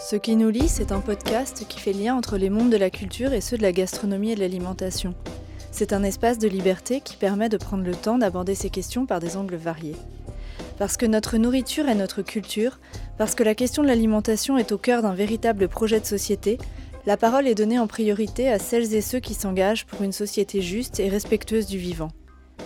Ce qui nous lie, c'est un podcast qui fait lien entre les mondes de la culture et ceux de la gastronomie et de l'alimentation. C'est un espace de liberté qui permet de prendre le temps d'aborder ces questions par des angles variés. Parce que notre nourriture est notre culture, parce que la question de l'alimentation est au cœur d'un véritable projet de société, la parole est donnée en priorité à celles et ceux qui s'engagent pour une société juste et respectueuse du vivant.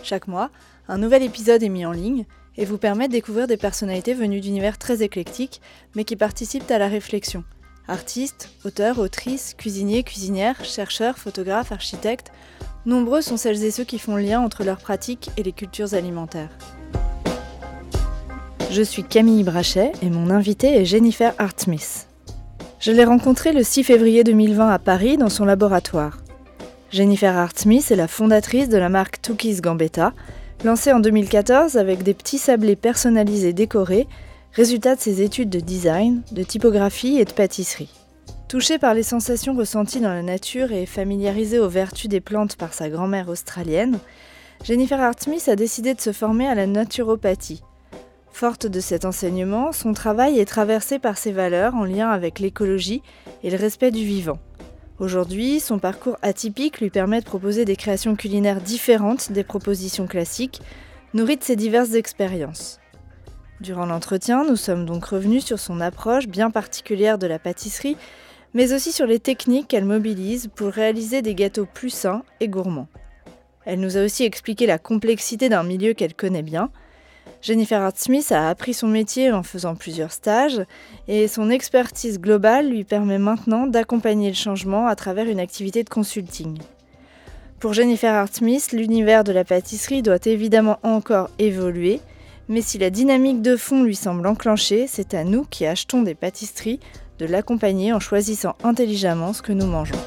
Chaque mois, un nouvel épisode est mis en ligne et vous permet de découvrir des personnalités venues d'univers très éclectiques, mais qui participent à la réflexion. Artistes, auteurs, autrices, cuisiniers, cuisinières, chercheurs, photographes, architectes, nombreux sont celles et ceux qui font lien entre leurs pratiques et les cultures alimentaires. Je suis Camille Brachet et mon invité est Jennifer Hartsmith. Je l'ai rencontrée le 6 février 2020 à Paris dans son laboratoire. Jennifer Hartsmith est la fondatrice de la marque Tookies Gambetta, lancée en 2014 avec des petits sablés personnalisés décorés, résultat de ses études de design, de typographie et de pâtisserie. Touchée par les sensations ressenties dans la nature et familiarisée aux vertus des plantes par sa grand-mère australienne, Jennifer Hartsmith a décidé de se former à la naturopathie. Forte de cet enseignement, son travail est traversé par ses valeurs en lien avec l'écologie et le respect du vivant. Aujourd'hui, son parcours atypique lui permet de proposer des créations culinaires différentes des propositions classiques, nourries de ses diverses expériences. Durant l'entretien, nous sommes donc revenus sur son approche bien particulière de la pâtisserie, mais aussi sur les techniques qu'elle mobilise pour réaliser des gâteaux plus sains et gourmands. Elle nous a aussi expliqué la complexité d'un milieu qu'elle connaît bien, Jennifer Hart-Smith a appris son métier en faisant plusieurs stages et son expertise globale lui permet maintenant d'accompagner le changement à travers une activité de consulting. Pour Jennifer Hart-Smith, l'univers de la pâtisserie doit évidemment encore évoluer, mais si la dynamique de fond lui semble enclenchée, c'est à nous qui achetons des pâtisseries de l'accompagner en choisissant intelligemment ce que nous mangeons.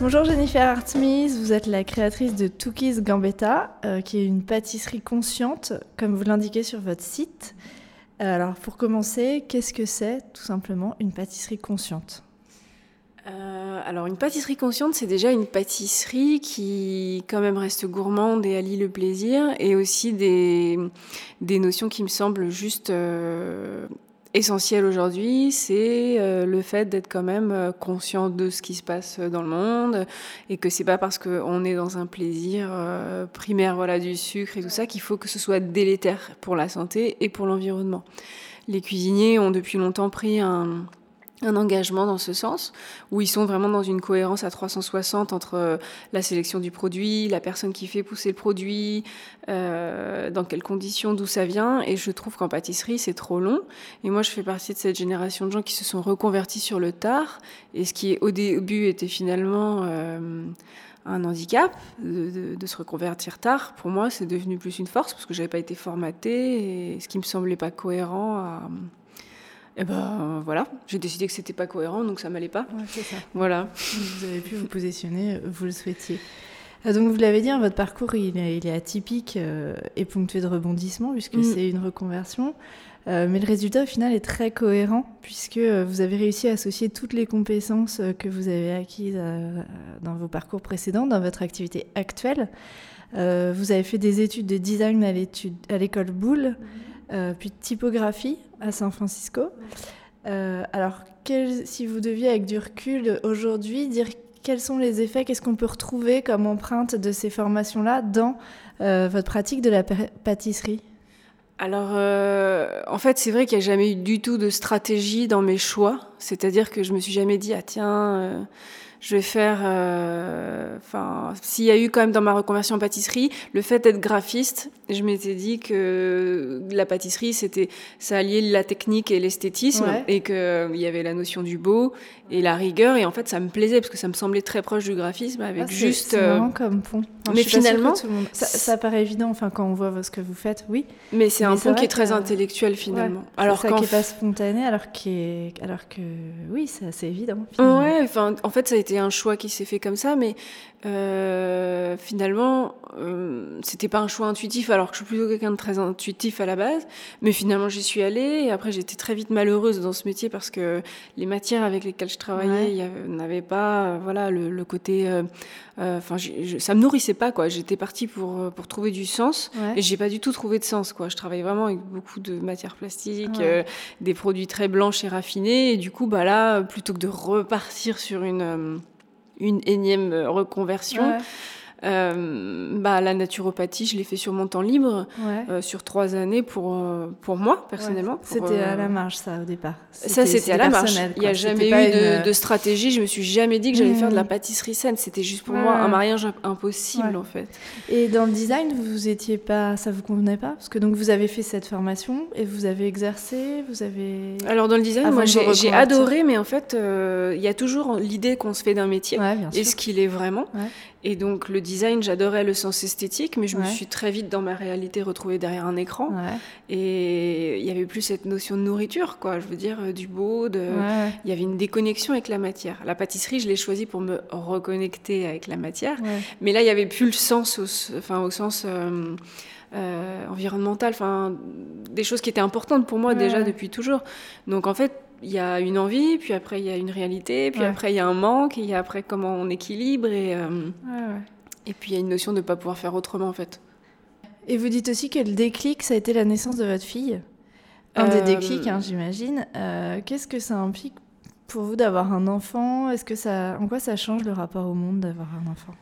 Bonjour Jennifer Hartsmith, vous êtes la créatrice de Tookies Gambetta, euh, qui est une pâtisserie consciente, comme vous l'indiquez sur votre site. Euh, alors pour commencer, qu'est-ce que c'est tout simplement une pâtisserie consciente? Euh, alors une pâtisserie consciente, c'est déjà une pâtisserie qui quand même reste gourmande et allie le plaisir, et aussi des notions qui me semblent juste essentiel aujourd'hui, c'est euh, le fait d'être quand même euh, conscient de ce qui se passe dans le monde et que c'est pas parce qu'on est dans un plaisir euh, primaire voilà du sucre et tout ça qu'il faut que ce soit délétère pour la santé et pour l'environnement. Les cuisiniers ont depuis longtemps pris un un engagement dans ce sens, où ils sont vraiment dans une cohérence à 360 entre euh, la sélection du produit, la personne qui fait pousser le produit, euh, dans quelles conditions, d'où ça vient. Et je trouve qu'en pâtisserie, c'est trop long. Et moi, je fais partie de cette génération de gens qui se sont reconvertis sur le tard, et ce qui au début était finalement... Euh, un handicap de, se reconvertir tard, pour moi, c'est devenu plus une force parce que j'avais pas été formatée et ce qui me semblait pas cohérent à, et eh ben voilà, j'ai décidé que c'était pas cohérent, donc ça m'allait pas. ça. Voilà. Vous avez pu vous positionner, vous le souhaitiez. Euh, donc vous l'avez dit, hein, votre parcours il est, il est atypique euh, et ponctué de rebondissements puisque mm. c'est une reconversion. Euh, mais le résultat au final est très cohérent puisque vous avez réussi à associer toutes les compétences que vous avez acquises dans vos parcours précédents, dans votre activité actuelle. vous avez fait des études de design à l'école Boulle. Mm. Euh, puis typographie à San Francisco. Euh, alors, si vous deviez, avec du recul aujourd'hui, dire quels sont les effets, qu'est-ce qu'on peut retrouver comme empreinte de ces formations-là dans euh, votre pratique de la pâtisserie? Alors, en fait, c'est vrai qu'il n'y a jamais eu du tout de stratégie dans mes choix. C'est-à-dire que je me suis jamais dit, ah tiens, je vais faire. Euh, enfin, s'il y a eu quand même dans ma reconversion en pâtisserie, le fait d'être graphiste, je m'étais dit que la pâtisserie, c'était ça alliait la technique et l'esthétisme, et qu'il il y avait la notion du beau et la rigueur. Et en fait, ça me plaisait parce que ça me semblait très proche du graphisme, avec ah, juste. C'est euh, comme pont. mais finalement, ça, ça, paraît évident. Enfin, quand on voit ce que vous faites, oui. Mais c'est un pont qui est très intellectuel finalement. alors ça qui n'est pas spontané, alors alors que oui, c'est assez évident. Ouais. Enfin, en fait, ça a été un choix qui s'est fait comme ça, mais euh, finalement, euh, c'était pas un choix intuitif, alors que je suis plutôt quelqu'un de très intuitif à la base. Mais finalement, j'y suis allée. Et après, j'étais très vite malheureuse dans ce métier parce que les matières avec lesquelles je travaillais n'avaient pas, euh, voilà, le, côté. Euh, ça me nourrissait pas, quoi. J'étais partie pour pour trouver du sens et j'ai pas du tout trouvé de sens, quoi. Je travaillais vraiment avec beaucoup de matières plastiques, euh, des produits très blanches et raffinés. Et du coup, bah là, plutôt que de repartir sur une, une énième reconversion, euh, bah, la naturopathie, je l'ai fait sur mon temps libre, euh, sur trois années pour, euh, pour moi, personnellement. C'était à la marge, ça, au départ. Ça, c'était à la marge. Il n'y a jamais eu de, stratégie. Je me suis jamais dit que j'allais faire de la mmh. pâtisserie saine. C'était juste pour moi un mariage impossible, en fait. Et dans le design, vous étiez pas, ça vous convenait pas? Parce que donc vous avez fait cette formation et vous avez exercé, vous avez. Alors dans le design, moi j'ai adoré, mais en fait, il y a toujours l'idée qu'on se fait d'un métier et ce qu'il est vraiment. Et donc le design, j'adorais le sens esthétique, mais je me suis très vite dans ma réalité retrouvée derrière un écran. Et il y avait plus cette notion de nourriture, quoi. Je veux dire euh, du beau, de... il y avait une déconnexion avec la matière. La pâtisserie, je l'ai choisie pour me reconnecter avec la matière, mais là il y avait plus le sens, au, enfin au sens euh, euh, environnemental, enfin des choses qui étaient importantes pour moi déjà depuis toujours. Donc en fait il y a une envie, puis après il y a une réalité, puis après il y a un manque, et il y a après comment on équilibre, et, euh, et puis il y a une notion de ne pas pouvoir faire autrement en fait. Et vous dites aussi que le déclic, ça a été la naissance de votre fille. Un des euh, déclics, hein, j'imagine. Euh, qu'est-ce que ça implique pour vous d'avoir un enfant? Est-ce que ça, en quoi ça change le rapport au monde d'avoir un enfant?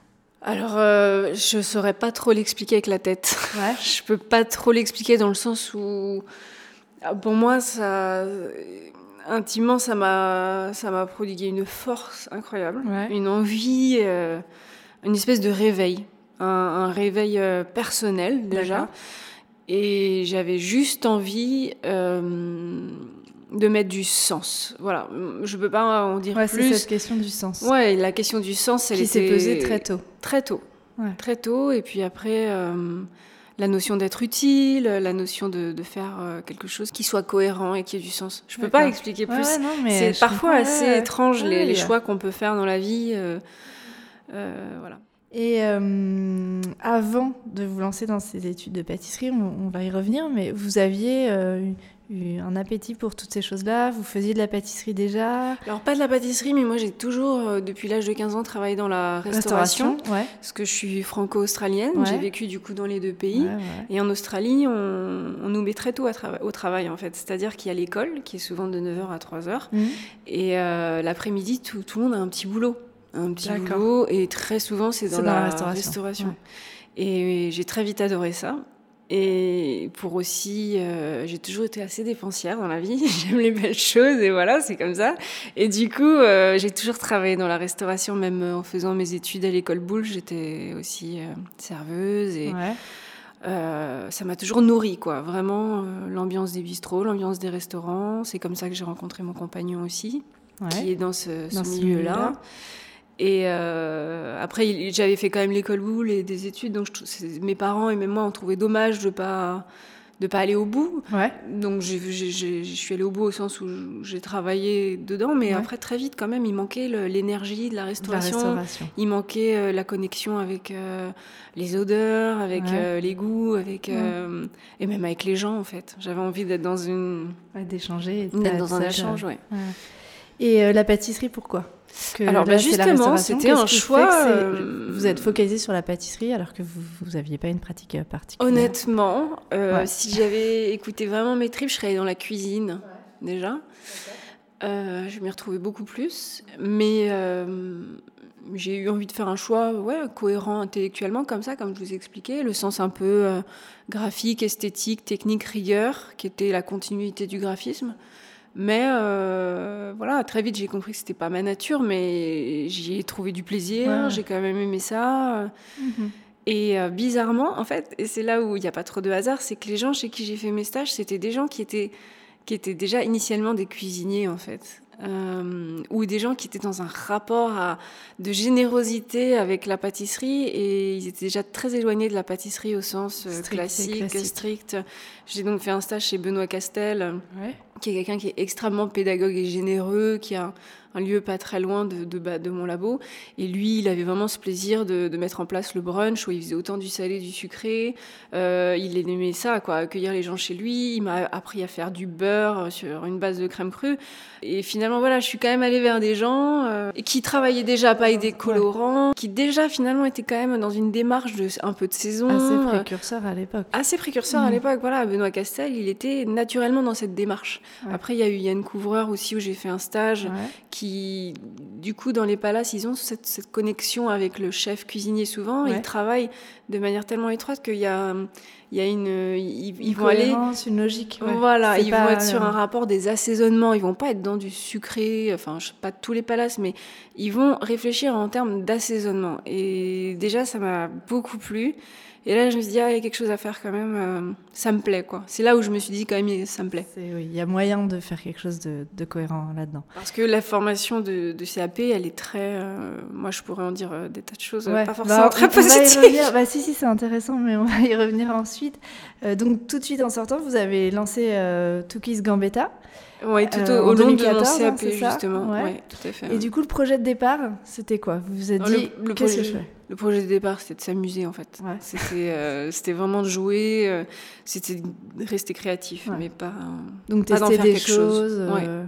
Alors, je ne saurais pas trop l'expliquer avec la tête. Je peux pas trop l'expliquer dans le sens où, pour moi, ça, intimement, ça m'a, ça m'a prodigué une force incroyable, une envie, euh, une espèce de réveil, un, réveil euh, personnel déjà. Et j'avais juste envie euh, de mettre du sens. Voilà, je peux pas en dire plus. C'est cette question du sens. Ouais, la question du sens, elle qui s'est posée très tôt. Très tôt. Très tôt, et puis après la notion d'être utile, la notion de, faire euh, quelque chose qui soit cohérent et qui ait du sens. Je peux pas expliquer plus. c'est parfois assez étrange les, choix qu'on peut faire dans la vie. Euh, euh, voilà. Et avant de vous lancer dans ces études de pâtisserie, on, va y revenir, mais vous aviez un appétit pour toutes ces choses-là Vous faisiez de la pâtisserie déjà Alors pas de la pâtisserie, mais moi j'ai toujours, euh, depuis l'âge de 15 ans, travaillé dans la restauration. Parce que je suis franco-australienne, j'ai vécu du coup dans les deux pays. Et en Australie, on, nous met très tôt au travail en fait. C'est-à-dire qu'il y a l'école, qui est souvent de 9h à 3h. Mmh. Et euh, l'après-midi, tout, tout, le monde a un petit boulot. Un petit boulot. Et très souvent, c'est dans, la, restauration. Et j'ai très vite adoré ça. Et pour aussi, euh, j'ai toujours été assez dépensière dans la vie. J'aime les belles choses et voilà, c'est comme ça. Et du coup, euh, j'ai toujours travaillé dans la restauration, même en faisant mes études à l'école Boulle. J'étais aussi euh, serveuse et ça m'a toujours nourri, quoi. Vraiment, l'ambiance des bistrots, l'ambiance des restaurants. C'est comme ça que j'ai rencontré mon compagnon aussi, qui est dans ce, ce milieu-là. milieu là et euh, après, j'avais fait quand même l'école boule et des études, donc mes parents et même moi ont trouvé dommage de pas de pas aller au bout. Ouais. Donc je suis allée au bout au sens où j'ai travaillé dedans, mais après très vite quand même, il manquait l'énergie de la restauration, il manquait euh, la connexion avec euh, les odeurs, avec les goûts, avec et même avec les gens en fait. J'avais envie d'être dans une d'échanger, d'être dans un échange. Et la pâtisserie, pourquoi? Alors bah, justement, c'était un choix. Euh, vous êtes focalisé sur la pâtisserie alors que vous n'aviez pas une pratique euh, particulière? Honnêtement, euh, si j'avais écouté vraiment mes tripes, je serais dans la cuisine déjà. je m'y retrouvais beaucoup plus, mais j'ai eu envie de faire un choix ouais, cohérent intellectuellement comme ça, comme je vous expliquais, le sens un peu graphique, esthétique, technique, rigueur, qui était la continuité du graphisme. Mais euh, voilà, très vite j'ai compris que c'était pas ma nature, mais j'y ai trouvé du plaisir, j'ai quand même aimé ça. Mhm. Et euh, bizarrement, en fait, et c'est là où il n'y a pas trop de hasard, c'est que les gens chez qui j'ai fait mes stages, c'était des gens qui étaient, qui étaient déjà initialement des cuisiniers, en fait. Euh, ou des gens qui étaient dans un rapport à, de générosité avec la pâtisserie et ils étaient déjà très éloignés de la pâtisserie au sens classique, strict. J'ai donc fait un stage chez Benoît Castel. Ouais qui est quelqu'un qui est extrêmement pédagogue et généreux, qui a un, lieu pas très loin de, de, de, mon labo. Et lui, il avait vraiment ce plaisir de, de, mettre en place le brunch, où il faisait autant du salé, du sucré. Euh, il aimait ça, quoi, accueillir les gens chez lui. Il m'a appris à faire du beurre sur une base de crème crue. Et finalement, finalement, voilà, je suis quand même allée vers des gens euh, qui travaillaient déjà pas avec des colorants, qui déjà finalement étaient quand même dans une démarche de un peu de saison. Assez précurseur à l'époque. Assez précurseur à mhm. l'époque, voilà. Benoît Castel, il était naturellement dans cette démarche. Après, il y a eu Yann Couvreur aussi où j'ai fait un stage qui, du coup, dans les palaces, ils ont cette, cette connexion avec le chef cuisinier souvent. Ils travaillent de manière tellement étroite qu'il y a il y a une, ils, vont aller, une logique. Voilà, ils vont être sur un rapport des assaisonnements. Ils vont pas être dans du sucré. Enfin, je sais pas tous les palaces, mais ils vont réfléchir en termes d'assaisonnement. Et déjà, ça m'a beaucoup plu. Et là, je me suis dit, ah, il y a quelque chose à faire quand même, euh, ça me plaît, quoi. C'est là où je me suis dit, quand même, ça me plaît. Oui, il y a moyen de faire quelque chose de, cohérent là-dedans. Parce que la formation de, CAP, elle est très. Euh, moi, je pourrais en dire euh, des tas de choses, pas forcément bah, très positives. Bah, si, si, c'est intéressant, mais on va y revenir ensuite. donc, tout de suite en sortant, vous avez lancé Tukis Gambetta. Oui, tout au, au long de mon CAP, justement. Ouais. tout à fait. Et du coup, le projet de départ, c'était quoi? Vous vous êtes dit, qu'est-ce que je fais? le projet de départ, c'était de s'amuser en fait. Euh, c'était vraiment de jouer, euh, c'était de rester créatif, mais pas. Donc tester des choses, euh,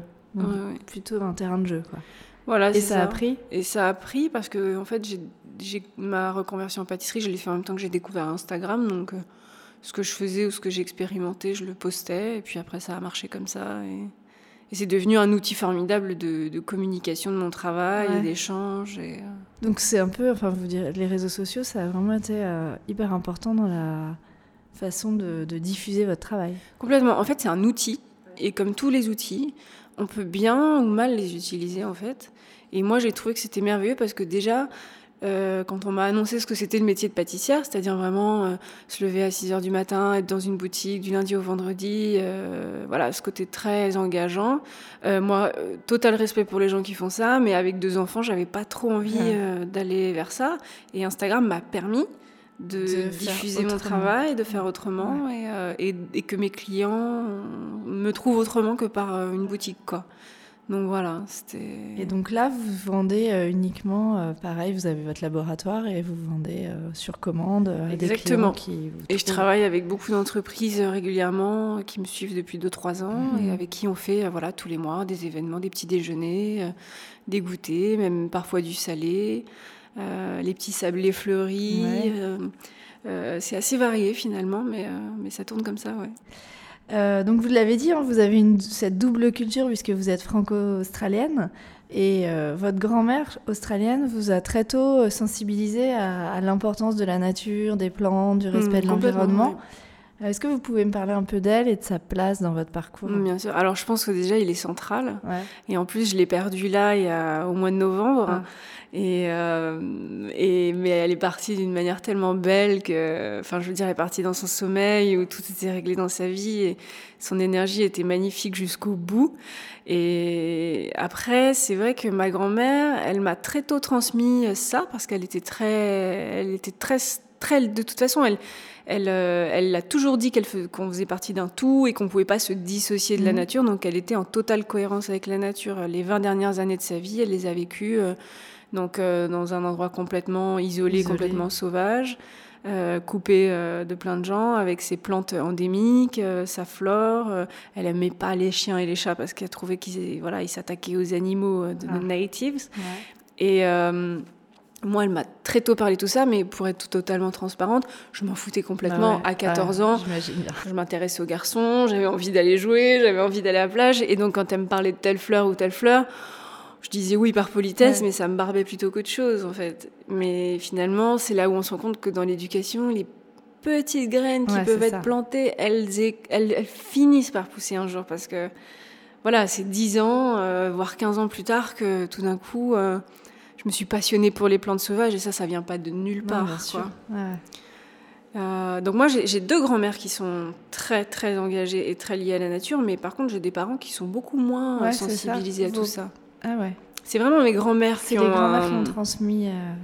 plutôt un terrain de jeu. Quoi. Voilà, Et ça, a pris? Et ça a pris parce que en fait, j'ai ma reconversion en pâtisserie, je l'ai fait en même temps que j'ai découvert Instagram. Donc ce que je faisais ou ce que j'ai expérimenté, je le postais. Et puis après, ça a marché comme ça. Et, c'est devenu un outil formidable de, communication de mon travail et d'échange. Et, donc c'est un peu, enfin vous dire, les réseaux sociaux, ça a vraiment été euh, hyper important dans la façon de, diffuser votre travail. Complètement. En fait, c'est un outil, et comme tous les outils, on peut bien ou mal les utiliser en fait. Et moi, j'ai trouvé que c'était merveilleux parce que déjà, euh, quand on m'a annoncé ce que c'était le métier de pâtissière, c'est-à-dire vraiment euh, se lever à 6 heures du matin, être dans une boutique du lundi au vendredi, euh, voilà, ce côté très engageant. moi, total respect pour les gens qui font ça, mais avec deux enfants, j'avais pas trop envie d'aller vers ça. Et Instagram m'a permis de, diffuser mon travail, de faire autrement et, et, que mes clients me trouvent autrement que par une boutique, quoi. Donc voilà, c'était. Et donc là, vous vendez euh, uniquement, euh, pareil, vous avez votre laboratoire et vous vendez euh, sur commande à des clients qui. et je travaille avec beaucoup d'entreprises régulièrement qui me suivent depuis 2-3 ans mhm. et avec qui on fait voilà tous les mois des événements, des petits déjeuners, des goûters, même parfois du salé, les petits sablés fleuris. c'est assez varié finalement, mais, mais ça tourne comme ça, ouais. Euh, donc vous l'avez dit, hein, vous avez une, cette double culture puisque vous êtes franco-australienne et euh, votre grand-mère australienne vous a très tôt euh, sensibilisé à, l'importance de la nature, des plantes, du respect de mmh, l'environnement. Est-ce que vous pouvez me parler un peu d'elle et de sa place dans votre parcours? Bien sûr. Alors je pense que déjà il est central. Et en plus je l'ai perdu là il y a, au mois de novembre. Ah. Et, euh, et, mais elle est partie d'une manière tellement belle que, enfin, je veux dire, elle est partie dans son sommeil où tout était réglé dans sa vie et son énergie était magnifique jusqu'au bout. Et après, c'est vrai que ma grand-mère, elle m'a très tôt transmis ça parce qu'elle était très, elle était très, très, de toute façon, elle, elle, euh, elle a toujours dit qu'elle qu'on faisait partie d'un tout et qu'on pouvait pas se dissocier de la mmh. nature. Donc, elle était en totale cohérence avec la nature. Les 20 dernières années de sa vie, elle les a vécues. Euh, donc euh, dans un endroit complètement isolé, complètement sauvage, euh, coupé euh, de plein de gens, avec ses plantes endémiques, sa flore. elle aimait pas les chiens et les chats parce qu'elle trouvait qu'ils voilà, ils s'attaquaient aux animaux de ah. natives. Et moi, elle m'a très tôt parlé de tout ça, mais pour être totalement transparente, je m'en foutais complètement. Bah à 14 ans, je m'intéressais aux garçons, j'avais envie d'aller jouer, j'avais envie d'aller à la plage. Et donc, quand elle me parlait de telle fleur ou telle fleur, je disais oui par politesse, mais ça me barbait plutôt qu'autre chose en fait. Mais finalement, c'est là où on se rend compte que dans l'éducation, les petites graines qui peuvent être plantées, elles, elles, finissent par pousser un jour parce que voilà, c'est 10 ans, euh, voire 15 ans plus tard que tout d'un coup, euh, je me suis passionnée pour les plantes sauvages et ça, ça vient pas de nulle part. Euh, donc moi, j'ai deux grands-mères qui sont très très engagées et très liées à la nature, mais par contre, j'ai des parents qui sont beaucoup moins sensibilisés à tout ça. Ah ouais. C'est vraiment mes grands-mères qui, ont, grands qui ont transmis. Euh,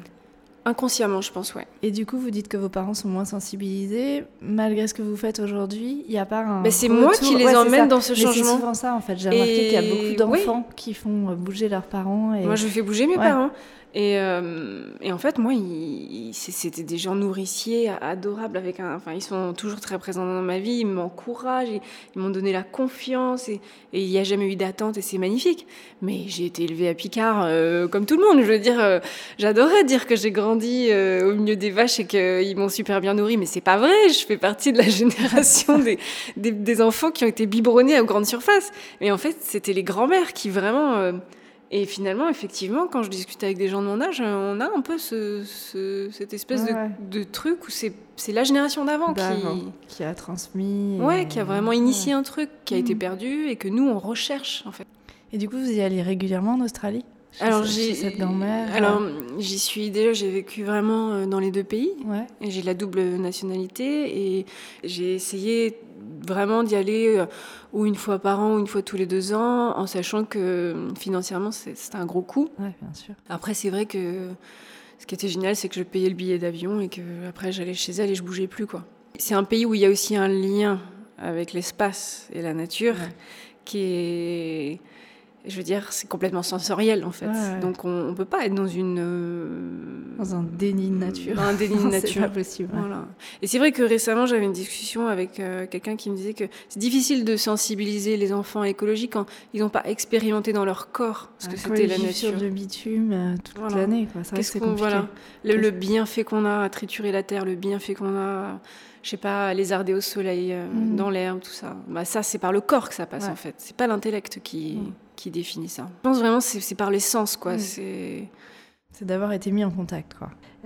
inconsciemment, je pense, ouais. Et du coup, vous dites que vos parents sont moins sensibilisés, malgré ce que vous faites aujourd'hui. Il n'y a pas un. Mais c'est moi qui les emmène dans ce changement. C'est souvent ça, en fait. J'ai remarqué qu'il y a beaucoup d'enfants qui font bouger leurs parents. Et... Moi, je fais bouger mes parents. Et, euh, et, en fait, moi, c'était des gens nourriciers, adorables, avec un, enfin, ils sont toujours très présents dans ma vie, ils m'encouragent, ils, m'ont donné la confiance, et, il n'y a jamais eu d'attente, et c'est magnifique. Mais j'ai été élevée à Picard, euh, comme tout le monde. Je veux dire, euh, j'adorais dire que j'ai grandi au milieu des vaches et qu'ils m'ont super bien nourri, mais c'est pas vrai. Je fais partie de la génération des, des, enfants qui ont été biberonnés à grande surface. Mais en fait, c'était les grands-mères qui vraiment et finalement, effectivement, quand je discute avec des gens de mon âge, on a un peu ce, cette espèce de, de, truc où c'est la génération d'avant qui... qui a transmis. Ouais, qui a vraiment initié un truc qui a été mm. perdu et que nous, on recherche, en fait. Et du coup, vous y allez régulièrement en Australie? Alors j'ai cette grand-mère. Alors j'y suis déjà. J'ai vécu vraiment euh, dans les deux pays. Ouais. Et j'ai la double nationalité et j'ai essayé vraiment d'y aller euh, ou une fois par an ou une fois tous les deux ans, en sachant que financièrement c'est un gros coût. Ouais, bien sûr. Après c'est vrai que ce qui était génial, c'est que je payais le billet d'avion et que après j'allais chez elle et je bougeais plus quoi. C'est un pays où il y a aussi un lien avec l'espace et la nature qui est je veux dire, c'est complètement sensoriel en fait. Donc on, ne peut pas être dans une euh, dans un déni de nature. un déni de nature. c'est pas possible. Voilà. Et c'est vrai que récemment j'avais une discussion avec euh, quelqu'un qui me disait que c'est difficile de sensibiliser les enfants à l'écologie quand ils n'ont pas expérimenté dans leur corps ce que c'était la nature. du bitume euh, toute l'année. Qu'est-ce qu'on voilà le, le bienfait qu'on a à triturer la terre, le bienfait qu'on a je sais pas, lézarder au soleil, mm. dans l'herbe, tout ça. Bah, ça, c'est par le corps que ça passe, en fait. C'est pas l'intellect qui, mm qui définit ça. Je pense vraiment c'est par l'essence, quoi. C'est c'est d'avoir été mis en contact.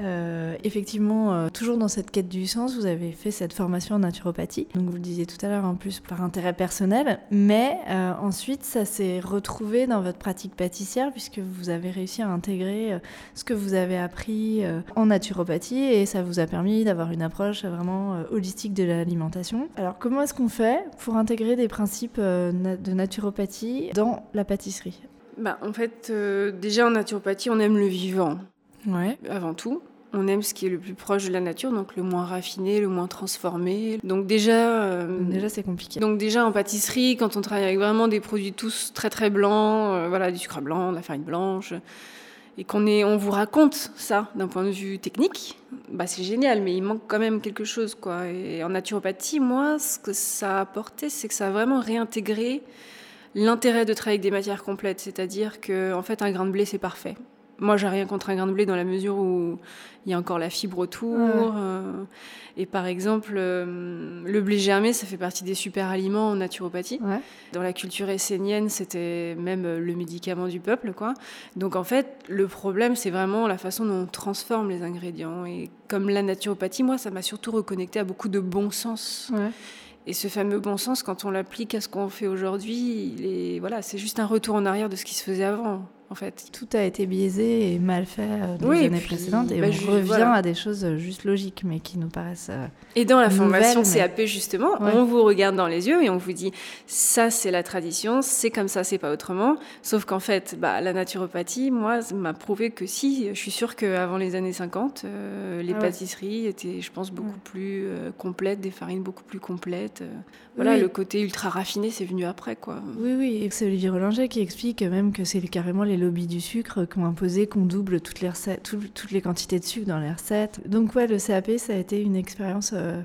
Euh, effectivement, euh, toujours dans cette quête du sens, vous avez fait cette formation en naturopathie. Donc vous le disiez tout à l'heure, en plus par intérêt personnel, mais euh, ensuite ça s'est retrouvé dans votre pratique pâtissière puisque vous avez réussi à intégrer ce que vous avez appris en naturopathie et ça vous a permis d'avoir une approche vraiment holistique de l'alimentation. Alors comment est-ce qu'on fait pour intégrer des principes de naturopathie dans la pâtisserie? Bah, En fait, euh, déjà en naturopathie, on aime le vivant. Ouais. Avant tout. On aime ce qui est le plus proche de la nature, donc le moins raffiné, le moins transformé. Donc déjà... Euh, déjà, c'est compliqué. Donc déjà en pâtisserie, quand on travaille avec vraiment des produits tous très très blancs, euh, voilà, du sucre blanc, de la farine blanche, et qu'on est, on vous raconte ça d'un point de vue technique, bah c'est génial, mais il manque quand même quelque chose, quoi. Et en naturopathie, moi, ce que ça a apporté, c'est que ça a vraiment réintégré l'intérêt de travailler avec des matières complètes, c'est-à-dire que en fait un grain de blé c'est parfait. Moi, j'ai rien contre un grain de blé dans la mesure où il y a encore la fibre autour. Euh, et par exemple, euh, le blé germé, ça fait partie des super aliments en naturopathie. Dans la culture essénienne, c'était même le médicament du peuple, quoi. Donc en fait, le problème, c'est vraiment la façon dont on transforme les ingrédients. Et comme la naturopathie, moi, ça m'a surtout reconnecté à beaucoup de bon sens. Et ce fameux bon sens, quand on l'applique à ce qu'on fait aujourd'hui, voilà, c'est juste un retour en arrière de ce qui se faisait avant en fait. Tout a été biaisé et mal fait euh, dans les années précédentes et bah, on revient à des choses euh, juste logiques mais qui nous paraissent. Euh, et dans la formation CAP justement, on vous regarde dans les yeux et on vous dit ça c'est la tradition, c'est comme ça, c'est pas autrement. Sauf qu'en fait, bah, la naturopathie, moi, m'a prouvé que si, je suis sûre qu'avant les années 50, les ah pâtisseries étaient, je pense, beaucoup plus complètes, des farines beaucoup plus complètes. Voilà, le côté ultra raffiné, c'est venu après, quoi. Oui, oui, et c'est Olivier Rollinger qui explique même que c'est carrément les lobbies du sucre qui ont imposé qu'on double toutes les, recettes, toutes les quantités de sucre dans les recettes. Donc ouais, le CAP, ça a été une expérience euh,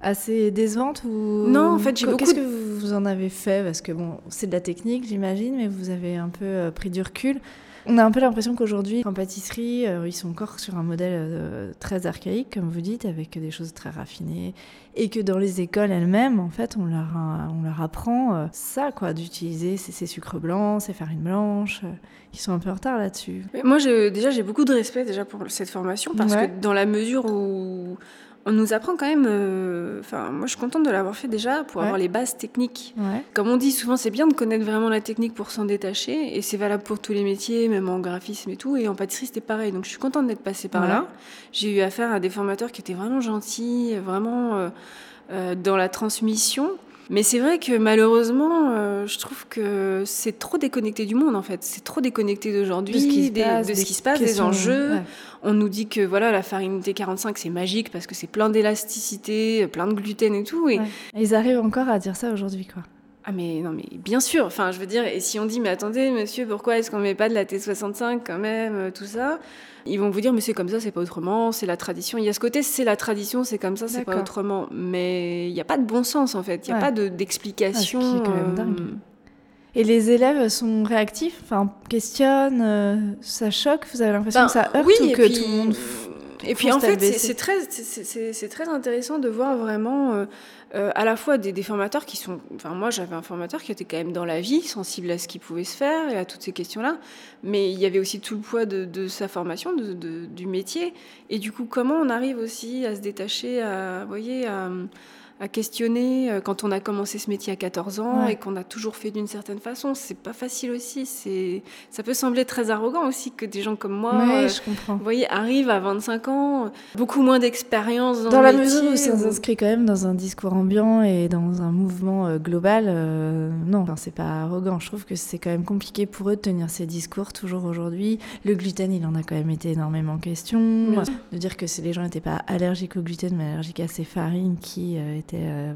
assez décevante ou Non, en fait, j'ai beaucoup. Qu'est-ce que vous en avez fait? Parce que bon, c'est de la technique, j'imagine, mais vous avez un peu euh, pris du recul. On a un peu l'impression qu'aujourd'hui, en pâtisserie, euh, ils sont encore sur un modèle euh, très archaïque, comme vous dites, avec des choses très raffinées, et que dans les écoles elles-mêmes, en fait, on leur, on leur apprend euh, ça, quoi, d'utiliser ces, sucres blancs, ces farines blanches. ils sont un peu en retard là-dessus. Moi, je, déjà, j'ai beaucoup de respect déjà pour cette formation, parce que dans la mesure où on nous apprend quand même. Euh, enfin, moi, je suis contente de l'avoir fait déjà pour avoir les bases techniques. Comme on dit souvent, c'est bien de connaître vraiment la technique pour s'en détacher, et c'est valable pour tous les métiers, même en graphisme et tout. Et en pâtisserie, c'était pareil. Donc, je suis contente d'être passée par là. J'ai eu affaire à des formateurs qui étaient vraiment gentils, vraiment euh, euh, dans la transmission. Mais c'est vrai que malheureusement, euh, je trouve que c'est trop déconnecté du monde en fait. C'est trop déconnecté d'aujourd'hui, de ce qui se passe, des, enjeux. On nous dit que voilà, la farine T45 c'est magique parce que c'est plein d'élasticité, plein de gluten et tout. Et... Ils arrivent encore à dire ça aujourd'hui quoi. Ah mais non mais bien sûr, enfin je veux dire, et si on dit mais attendez monsieur, pourquoi est-ce qu'on met pas de la T65 quand même, euh, tout ça? Ils vont vous dire mais c'est comme ça, c'est pas autrement, c'est la tradition. Il y a ce côté c'est la tradition, c'est comme ça, c'est pas autrement. Mais il n'y a pas de bon sens en fait, il n'y a pas d'explication. De, ah, quand même dingue. Euh, et les élèves sont réactifs, enfin questionnent, euh, ça choque, vous avez l'impression ben, que ça heurte ou que tout le monde et puis en fait, c'est très, c'est très intéressant de voir vraiment euh, euh, à la fois des, formateurs qui sont. Enfin, moi, j'avais un formateur qui était quand même dans la vie, sensible à ce qui pouvait se faire et à toutes ces questions-là. Mais il y avait aussi tout le poids de, sa formation, de, du métier. Et du coup, comment on arrive aussi à se détacher, à, voyez, à à questionner euh, quand on a commencé ce métier à 14 ans et qu'on a toujours fait d'une certaine façon. C'est pas facile aussi. C'est, ça peut sembler très arrogant aussi que des gens comme moi, euh, je comprends. vous voyez, arrivent à 25 ans, beaucoup moins d'expérience dans, la mesure où ça s'inscrit quand même dans un discours ambiant et dans un mouvement euh, global. non, enfin, c'est pas arrogant. Je trouve que c'est quand même compliqué pour eux de tenir ces discours toujours aujourd'hui. Le gluten, il en a quand même été énormément question. De dire que les gens n'étaient pas allergiques au gluten, mais allergiques à ces farines qui était euh,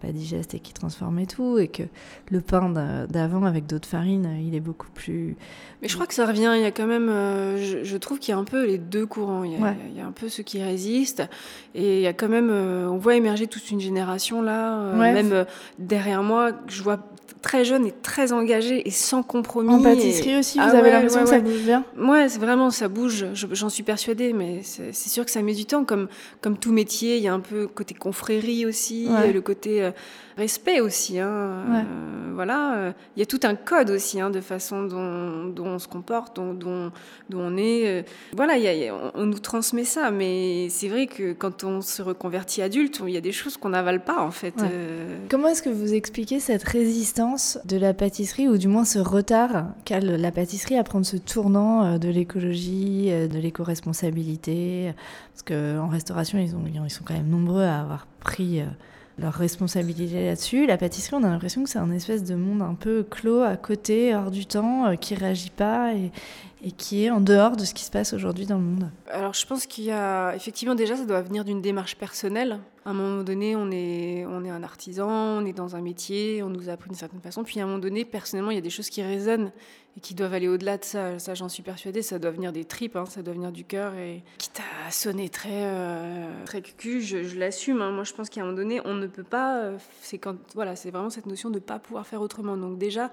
pas, digeste et qui transformait tout, et que le pain d'avant avec d'autres farines, il est beaucoup plus. Mais je crois que ça revient. Il y a quand même, euh, je, trouve qu'il y a un peu les deux courants. Il y, a, il y, a, un peu ceux qui résistent, et il y a quand même, euh, on voit émerger toute une génération là. Même derrière moi, je vois très jeune et très engagé et sans compromis. En pâtisserie aussi, vous ah avez l'impression que ça bouge bien Ouais, c'est vraiment, ça bouge, j'en suis persuadée, mais c'est sûr que ça met du temps, comme, comme tout métier, il y a un peu côté confrérie aussi, le côté... Respect aussi. Hein, euh, voilà, euh, il y a tout un code aussi hein, de façon dont, dont, on se comporte, dont, dont, on est. Euh, voilà, y a, on, nous transmet ça, mais c'est vrai que quand on se reconvertit adulte, il y a des choses qu'on n'avale pas en fait. Comment est-ce que vous expliquez cette résistance de la pâtisserie, ou du moins ce retard qu'a la pâtisserie à prendre ce tournant de l'écologie, de l'éco-responsabilité? Parce qu'en restauration, ils, ont, ils sont quand même nombreux à avoir pris leur responsabilité là-dessus. La pâtisserie, on a l'impression que c'est un espèce de monde un peu clos à côté, hors du temps, euh, qui réagit pas et, et qui est en dehors de ce qui se passe aujourd'hui dans le monde Alors je pense qu'il y a effectivement déjà ça doit venir d'une démarche personnelle. À un moment donné, on est, on est un artisan, on est dans un métier, on nous a appris d'une certaine façon. Puis à un moment donné, personnellement, il y a des choses qui résonnent et qui doivent aller au-delà de ça. Ça, j'en suis persuadée, ça doit venir des tripes, hein, ça doit venir du cœur. Et quitte à sonner très, euh, très cucu, je, l'assume. Hein. Moi, je pense qu'à un moment donné, on ne peut pas. Euh, c'est quand, voilà, c'est vraiment cette notion de ne pas pouvoir faire autrement. Donc déjà,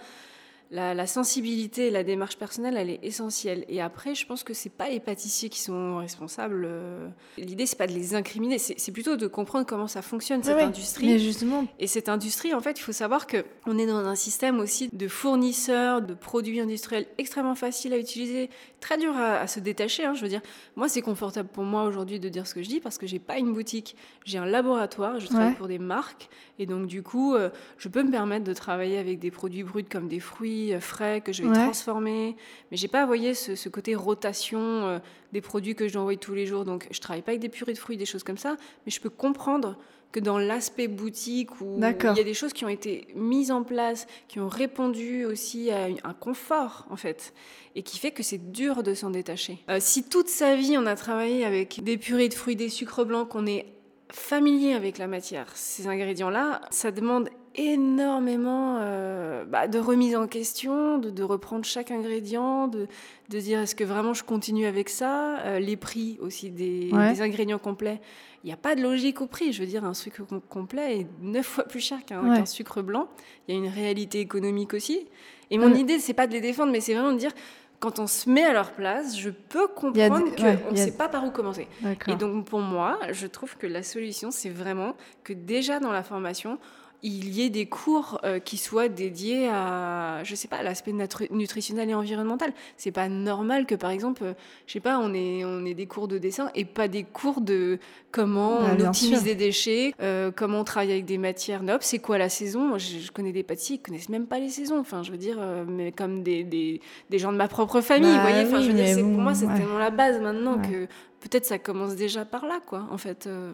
la, sensibilité et la démarche personnelle, elle est essentielle. Et après, je pense que c'est pas les pâtissiers qui sont responsables. Euh. L'idée, c'est pas de les incriminer, c'est plutôt de comprendre comment ça fonctionne cette industrie. Mais justement. Et cette industrie, en fait, il faut savoir que on est dans un système aussi de fournisseurs de produits industriels extrêmement faciles à utiliser, très dur à, se détacher. Hein. Je veux dire, moi, c'est confortable pour moi aujourd'hui de dire ce que je dis parce que j'ai pas une boutique, j'ai un laboratoire, je travaille pour des marques, et donc du coup, euh, je peux me permettre de travailler avec des produits bruts comme des fruits euh, frais que je vais transformer. Mais j'ai pas, envoyé ce, côté rotation euh, des produits que je dois envoyer tous les jours. Donc, je travaille pas avec des purées de fruits, des choses comme ça. Mais je peux comprendre que dans l'aspect boutique où il y a des choses qui ont été mises en place, qui ont répondu aussi à un confort en fait, et qui fait que c'est dur de s'en détacher. Euh, si toute sa vie on a travaillé avec des purées de fruits, des sucres blancs, qu'on est familier avec la matière, ces ingrédients-là, ça demande énormément euh, bah, de remise en question, de, reprendre chaque ingrédient, de, de dire est-ce que vraiment je continue avec ça, euh, les prix aussi des, ingrédients complets. Il n'y a pas de logique au prix. Je veux dire, un sucre complet est neuf fois plus cher qu'un sucre blanc. Il y a une réalité économique aussi. Et mon idée, idée, c'est pas de les défendre, mais c'est vraiment de dire quand on se met à leur place, je peux comprendre qu'on ne sait pas par où commencer. Et donc pour moi, je trouve que la solution, c'est vraiment que déjà dans la formation, il y ait des cours euh, qui soient dédiés à, je sais pas, l'aspect nutritionnel et environnemental. C'est pas normal que, par exemple, euh, je sais pas, on ait, on ait des cours de dessin et pas des cours de comment bah, on optimise des déchets, euh, comment on travaille avec des matières nobles, c'est quoi la saison? je, connais des pâtissiers qui connaissent même pas les saisons. Enfin, je veux dire, mais comme des, des, des, gens de ma propre famille, vous bah voyez. je veux dire, pour moi, c'est tellement la base maintenant que peut-être ça commence déjà par là, quoi, en fait. Euh.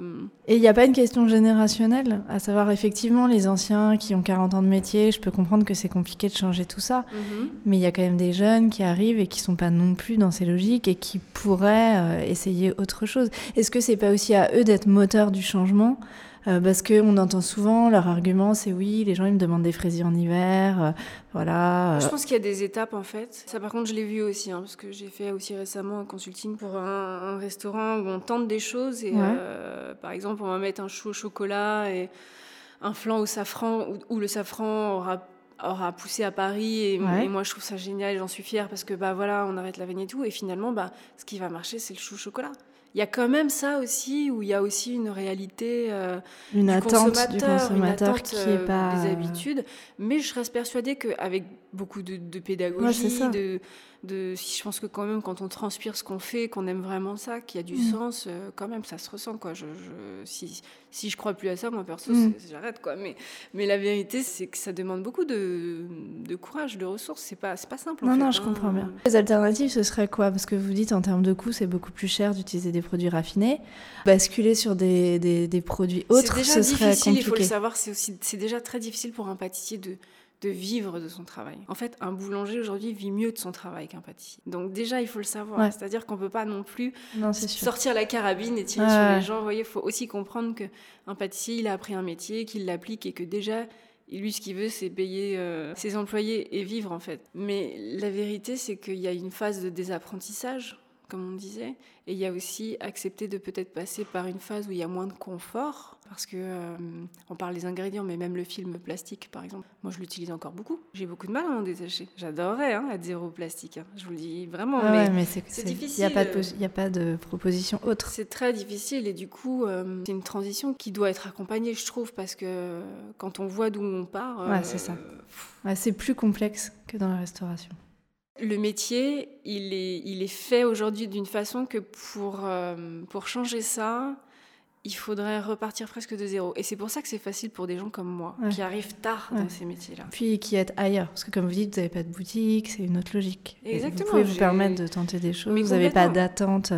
Et il n'y a pas une question générationnelle, à savoir effectivement les anciens qui ont 40 ans de métier, je peux comprendre que c'est compliqué de changer tout ça, mhm. mais il y a quand même des jeunes qui arrivent et qui sont pas non plus dans ces logiques et qui pourraient euh, essayer autre chose. Est-ce que c'est pas aussi à eux d'être moteurs du changement Euh, parce qu'on entend souvent leur argument, c'est oui, les gens ils me demandent des fraisiers en hiver, euh, voilà. Je pense qu'il y a des étapes en fait. Ça par contre je l'ai vu aussi, hein, parce que j'ai fait aussi récemment un consulting pour un, restaurant où on tente des choses et par exemple on va mettre un chou au chocolat et un flan au safran où, le safran aura aura poussé à Paris et, moi je trouve ça génial j'en suis fière parce que bah voilà on arrête la veine et tout et finalement bah ce qui va marcher c'est le chou au chocolat il y a quand même ça aussi, où il y a aussi une réalité euh, une attente du consommateur qui est euh, pas... des habitudes. Mais je reste persuadée qu'avec beaucoup de, de pédagogie, de, de, je pense que quand même quand on transpire ce qu'on fait, qu'on aime vraiment ça, qu'il y a du mm. sens, euh, quand même ça se ressent quoi. Je, je, si, si je crois plus à ça, moi perso, mm. j'arrête quoi. Mais, mais la vérité, c'est que ça demande beaucoup de, de courage, de ressources. C'est pas, c'est pas simple. Non, non, je hein. comprends bien. Les alternatives, ce serait quoi? Parce que vous dites en termes de coût, c'est beaucoup plus cher d'utiliser des produits raffinés. Basculer sur des, des, des produits autres, ce serait compliqué. Il faut le savoir, c'est aussi, c'est déjà très difficile pour un pâtissier de de vivre de son travail. En fait, un boulanger aujourd'hui vit mieux de son travail qu'un pâtissier. Donc déjà, il faut le savoir. C'est-à-dire qu'on peut pas non plus sortir la carabine et tirer sur les gens. Vous voyez, il faut aussi comprendre qu'un pâtissier, il a appris un métier, qu'il l'applique et que déjà, lui, ce qu'il veut, c'est payer euh, ses employés et vivre en fait. Mais la vérité, c'est qu'il y a une phase de désapprentissage comme on disait. Et il y a aussi accepter de peut-être passer par une phase où il y a moins de confort, parce que euh, on parle des ingrédients, mais même le film plastique, par exemple, moi je l'utilise encore beaucoup. J'ai beaucoup de mal à m'en détacher. J'adorerais hein, être zéro plastique. Hein. Je vous le dis vraiment, ah mais, c'est difficile. Il n'y a, pas de proposition autre. C'est très difficile et du coup, euh, c'est une transition qui doit être accompagnée, je trouve, parce que quand on voit d'où on part, ouais, c'est ça. Euh, c'est plus complexe que dans la restauration. Le métier, il est, il est fait aujourd'hui d'une façon que pour, euh, pour changer ça, il faudrait repartir presque de zéro. Et c'est pour ça que c'est facile pour des gens comme moi, qui arrivent tard dans ces métiers-là. Puis qui êtes ailleurs. Parce que comme vous dites, vous n'avez pas de boutique, c'est une autre logique. Exactement. vous pouvez vous permettre de tenter des choses. vous n'avez pas d'attente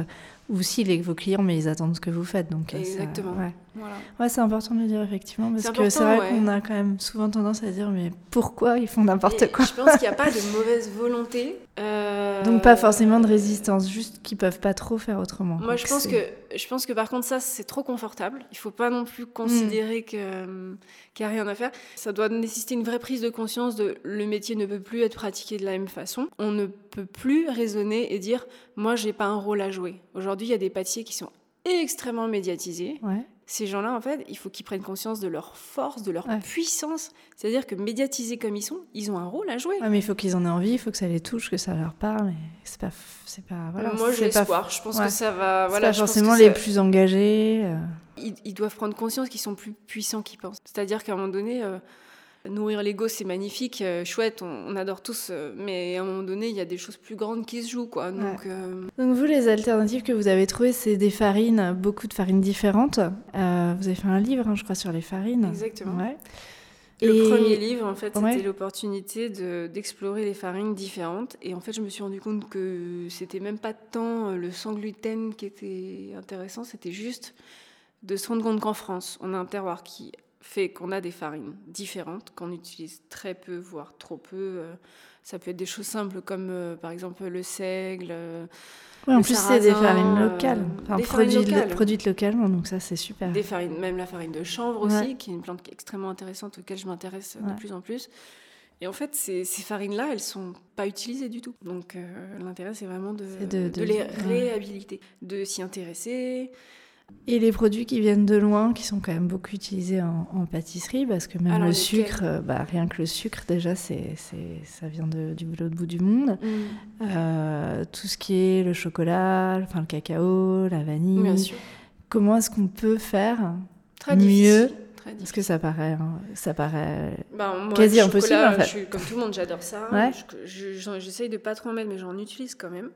ou si les, vos clients, mais ils attendent ce que vous faites. Donc, euh, Exactement. ouais, ouais c'est important de le dire effectivement, parce que c'est vrai qu'on a quand même souvent tendance à dire, mais pourquoi ils font n'importe quoi Je pense qu'il n'y a pas de mauvaise volonté. Euh, donc pas forcément de résistance, juste qu'ils peuvent pas trop faire autrement. Moi, je pense que je pense que par contre ça, c'est trop confortable. Il faut pas non plus considérer qu'il n'y a rien à faire. Ça doit nécessiter une vraie prise de conscience de le métier ne peut plus être pratiqué de la même façon. On ne peut plus raisonner et dire moi j'ai pas un rôle à jouer. Aujourd'hui, il y a des pâtissiers qui sont extrêmement médiatisés. Ces gens-là, en fait, il faut qu'ils prennent conscience de leur force, de leur puissance. C'est-à-dire que médiatisés comme ils sont, ils ont un rôle à jouer. mais il faut qu'ils en aient envie, il faut que ça les touche, que ça leur parle. C'est pas, c'est pas. Voilà, Moi, j'ai espoir. Je pense que ça va. Voilà, pas forcément les plus engagés. Euh. Ils, doivent prendre conscience qu'ils sont plus puissants qu'ils pensent. C'est-à-dire qu'à un moment donné. Euh, nourrir l'ego, c'est magnifique, euh, chouette, on, adore tous, euh, mais à un moment donné, il y a des choses plus grandes qui se jouent. Quoi. Donc, euh, Donc vous, les alternatives que vous avez trouvées, c'est des farines, beaucoup de farines différentes. vous avez fait un livre, hein, je crois, sur les farines. Exactement. Ouais. Le premier livre, en fait, c'était l'opportunité d'explorer les farines différentes. Et en fait, je me suis rendu compte que c'était même pas tant le sans gluten qui était intéressant, c'était juste de se rendre compte qu'en France, on a un terroir qui fait qu'on a des farines différentes, qu'on utilise très peu, voire trop peu. Euh, ça peut être des choses simples comme euh, par exemple le seigle. Euh, en plus, c'est des farines locales, enfin, produites, localement, donc ça c'est super. Des farines, même la farine de chanvre aussi, qui est une plante extrêmement intéressante auquel je m'intéresse de plus en plus. Et en fait, ces, ces farines-là, elles sont pas utilisées du tout. Donc l'intérêt, c'est vraiment de, de, les réhabiliter, de s'y intéresser, et les produits qui viennent de loin, qui sont quand même beaucoup utilisés en, pâtisserie, parce que même le sucre, euh, bah, rien que le sucre, déjà, c'est, ça vient de, du bout du bout du monde. Mm. Euh, tout ce qui est le chocolat, enfin le cacao, la vanille. Bien sûr. Comment est-ce qu'on peut faire mieux Parce que ça paraît, hein, ça paraît bah, quasi impossible. en fait. je suis, comme tout le monde, j'adore ça. j'essaye de pas trop en mettre, mais j'en utilise quand même.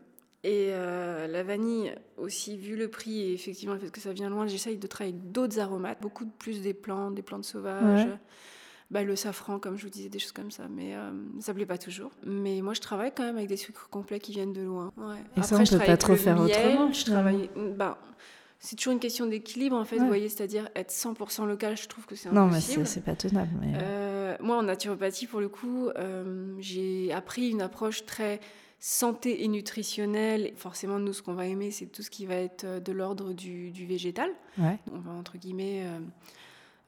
Et euh, la vanille aussi, vu le prix et effectivement parce que ça vient loin, j'essaye de travailler d'autres aromates, beaucoup plus des plantes, des plantes sauvages. Bah, le safran, comme je vous disais, des choses comme ça. Mais euh, ça ne plaît pas toujours. Mais moi, je travaille quand même avec des sucres complets qui viennent de loin. Ouais. Et Après, ça, on ne peut pas trop faire autrement. Je travaille... bah, c'est toujours une question d'équilibre, en fait, vous voyez, c'est-à-dire être 100% local, je trouve que c'est impossible. Non, mais c'est pas tenable. Mais... Euh, moi, en naturopathie, pour le coup, j'ai appris une approche très santé et nutritionnelle, forcément, nous, ce qu'on va aimer, c'est tout ce qui va être euh, de l'ordre du, végétal. On va, entre guillemets, euh,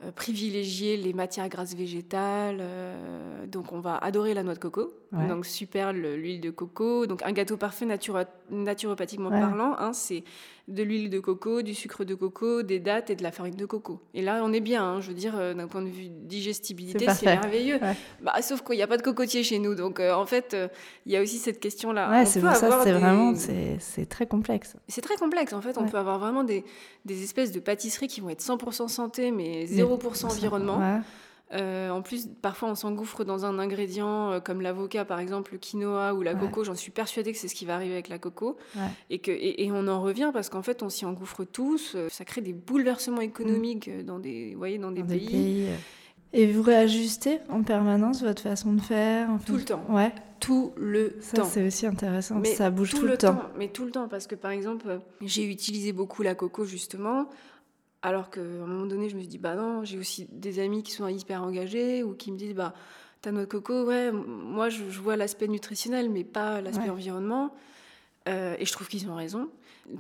euh, privilégier les matières grasses végétales. Donc, on va adorer la noix de coco. Donc, super l'huile de coco. Donc, un gâteau parfait naturopathiquement parlant, hein, c'est de l'huile de coco, du sucre de coco, des dattes et de la farine de coco. Et là, on est bien. Hein, je veux dire, euh, d'un point de vue digestibilité, c'est merveilleux. Bah, sauf qu'il n'y a pas de cocotier chez nous. Donc, en fait, il y a aussi cette question-là. Ouais, c'est pour ça, c'est vraiment, c'est très complexe. C'est très complexe. En fait, on peut avoir vraiment des, des espèces de pâtisseries qui vont être 100% santé, mais 0% environnement. Euh, en plus, parfois, on s'engouffre dans un ingrédient euh, comme l'avocat, par exemple, le quinoa ou la coco. J'en suis persuadée que c'est ce qui va arriver avec la coco. Et, que, et, on en revient parce qu'en fait, on s'y engouffre tous. Euh, ça crée des bouleversements économiques dans des, voyez, dans des pays. Et vous réajustez en permanence votre façon de faire Tout le temps. Ouais. Tout le temps. Ça, c'est aussi intéressant. Mais ça bouge tout, le temps. temps. Mais tout le temps. Parce que, par exemple, j'ai utilisé beaucoup la coco, justement. Alors qu'à un moment donné, je me suis dit, bah non, j'ai aussi des amis qui sont hyper engagés ou qui me disent, bah, ta noix de coco, ouais, moi je, vois l'aspect nutritionnel, mais pas l'aspect environnement. Euh, et je trouve qu'ils ont raison.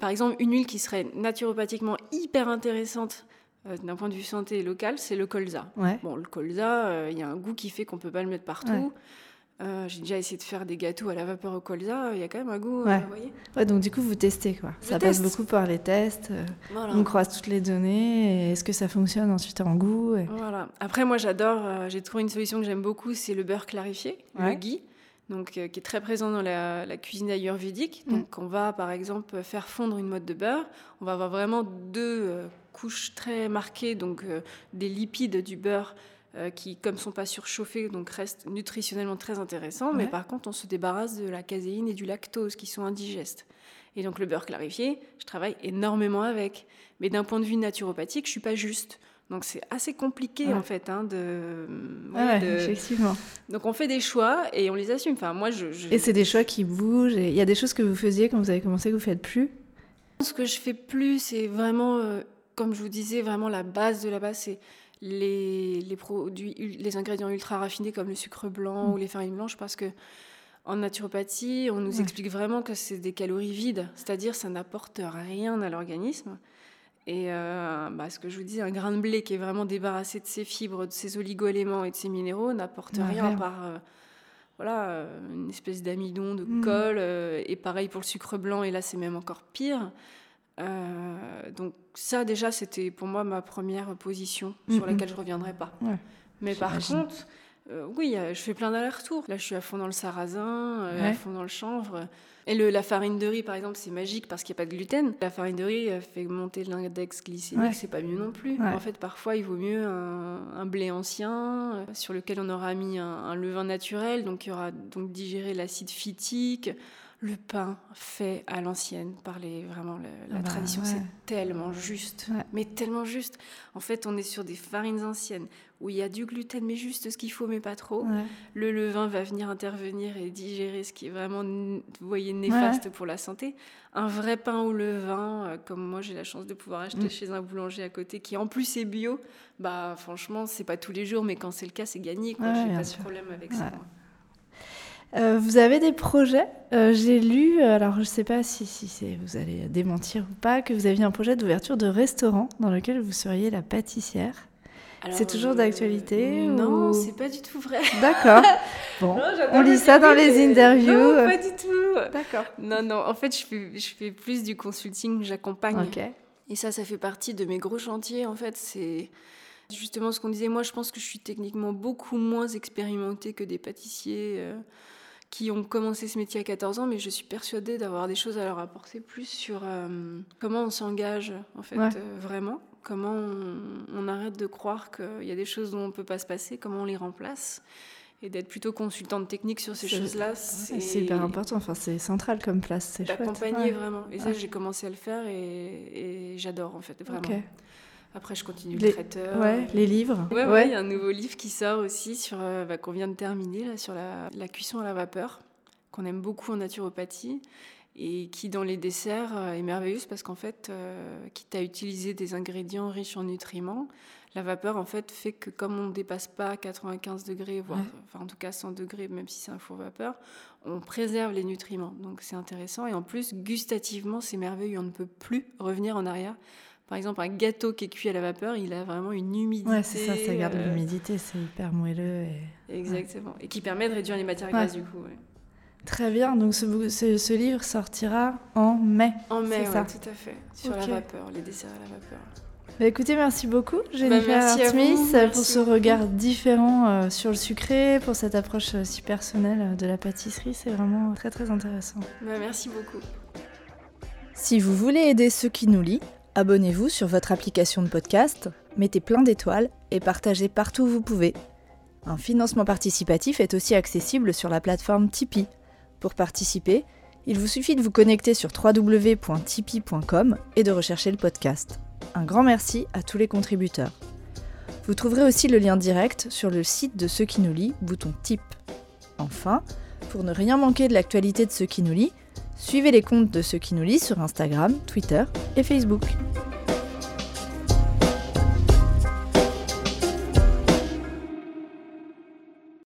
Par exemple, une huile qui serait naturopathiquement hyper intéressante euh, d'un point de vue santé local, c'est le colza. Bon, le colza, euh, il y a un goût qui fait qu'on peut pas le mettre partout. Euh, j'ai déjà essayé de faire des gâteaux à la vapeur au colza, il y a quand même un goût, ouais. voyez ouais, donc du coup vous testez quoi. ça passe beaucoup par les tests, euh, on croise toutes les données, est-ce que ça fonctionne ensuite en goût Voilà. Après moi j'adore, euh, j'ai trouvé une solution que j'aime beaucoup, c'est le beurre clarifié, le ghee, donc, qui est très présent dans la, cuisine ayurvédique. Mm. Donc on va par exemple faire fondre une mode de beurre, on va avoir vraiment deux couches très marquées, donc des lipides du beurre euh, qui, comme sont pas surchauffés, donc restent nutritionnellement très intéressants. Mais par contre, on se débarrasse de la caséine et du lactose qui sont indigestes. Et donc le beurre clarifié, je travaille énormément avec. Mais d'un point de vue naturopathique, je suis pas juste. Donc c'est assez compliqué en fait hein, de, Effectivement. Donc on fait des choix et on les assume. Enfin moi je. Et c'est des choix qui bougent. Il y a des choses que vous faisiez quand vous avez commencé que vous faites plus? Ce que je fais plus, c'est vraiment, euh, comme je vous disais, vraiment la base de la base, c'est les, les, produits, les ingrédients ultra raffinés comme le sucre blanc mm. ou les farines blanches parce que en naturopathie, on nous explique vraiment que c'est des calories vides, c'est-à-dire ça n'apporte rien à l'organisme. Et euh, bah, ce que je vous dis, un grain de blé qui est vraiment débarrassé de ses fibres, de ses oligo-éléments et de ses minéraux n'apporte rien par euh, voilà, euh, une espèce d'amidon, de mm. colle. et pareil pour le sucre blanc, et là c'est même encore pire. Euh, donc ça déjà c'était pour moi ma première position sur laquelle je reviendrai pas. Mais par contre, euh, oui, je fais plein d'allers-retours. Là, je suis à fond dans le sarrasin, euh, à fond dans le chanvre. Et le, la farine de riz, par exemple, c'est magique parce qu'il n'y a pas de gluten. La farine de riz fait monter l'index glycémique, c'est pas mieux non plus. En fait, parfois, il vaut mieux un, blé ancien sur lequel on aura mis un, un, levain naturel, donc il y aura donc digéré l'acide phytique le pain fait à l'ancienne par les, vraiment la bah, tradition, c'est tellement juste, mais tellement juste. En fait, on est sur des farines anciennes où il y a du gluten, mais juste ce qu'il faut, mais pas trop. Le levain va venir intervenir et digérer ce qui est vraiment, vous voyez, néfaste pour la santé. Un vrai pain au levain, euh, comme moi j'ai la chance de pouvoir acheter mm. chez un boulanger à côté, qui en plus est bio, bah franchement, c'est pas tous les jours, mais quand c'est le cas, c'est gagné. Quoi. J'ai pas de problème avec ça. Euh, vous avez des projets? Euh, J'ai lu, alors je ne sais pas si, si vous allez démentir ou pas, que vous aviez un projet d'ouverture de restaurant dans lequel vous seriez la pâtissière. C'est toujours d'actualité euh, Non, c'est pas du tout vrai. D'accord. Bon, on lit ça dans les interviews. Non, pas du tout. D'accord. Non, non, en fait, je fais, je fais plus du consulting, j'accompagne. Ok. Et ça, ça fait partie de mes gros chantiers, en fait. C'est justement ce qu'on disait. Moi, je pense que je suis techniquement beaucoup moins expérimentée que des pâtissiers qui ont commencé ce métier à 14 ans, mais je suis persuadée d'avoir des choses à leur apporter plus sur euh, comment on s'engage, en fait, euh, vraiment. Comment on, arrête de croire qu'il y a des choses dont on ne peut pas se passer, comment on les remplace. Et d'être plutôt consultante technique sur ces choses-là. C'est hyper important, enfin, c'est central comme place, c'est chouette. D'accompagner vraiment. Et ça, j'ai commencé à le faire et, j'adore, en fait, vraiment. Après, je continue les, le traiteur. Ouais, les livres. Ouais, ouais. Il y a un nouveau livre qui sort aussi sur euh, bah, qu'on vient de terminer là sur la, la cuisson à la vapeur, qu'on aime beaucoup en naturopathie et qui dans les desserts euh, est merveilleuse parce qu'en fait, euh, quitte à utiliser des ingrédients riches en nutriments, la vapeur en fait fait que comme on ne dépasse pas 95 degrés, voire enfin, en tout cas 100 degrés, même si c'est un four vapeur, on préserve les nutriments. Donc c'est intéressant et en plus gustativement c'est merveilleux, on ne peut plus revenir en arrière par exemple, un gâteau qui est cuit à la vapeur, il a vraiment une humidité. Ouais, c'est ça, ça garde l'humidité, c'est hyper moelleux. Et... Exactement. Et qui permet de réduire les matières grasses, du coup. Très bien, donc ce, ce, livre sortira en mai. En mai, ça tout à fait. Sur la vapeur, les desserts à la vapeur. Bah écoutez, merci beaucoup Jennifer bah, Smith pour ce regard différent euh, sur le sucré, pour cette approche euh, si personnelle euh, de la pâtisserie. C'est vraiment très très intéressant. Bah, merci beaucoup. Si vous voulez aider ceux qui nous lisent, abonnez-vous sur votre application de podcast, mettez plein d'étoiles et partagez partout où vous pouvez. Un financement participatif est aussi accessible sur la plateforme Tipeee. Pour participer, il vous suffit de vous connecter sur www.tipeee.com et de rechercher le podcast. Un grand merci à tous les contributeurs. Vous trouverez aussi le lien direct sur le site de Ceux qui nous lit, bouton Tip. Enfin, pour ne rien manquer de l'actualité de Ceux qui nous lit, suivez les comptes de Ceux qui nous lit sur Instagram, Twitter et Facebook.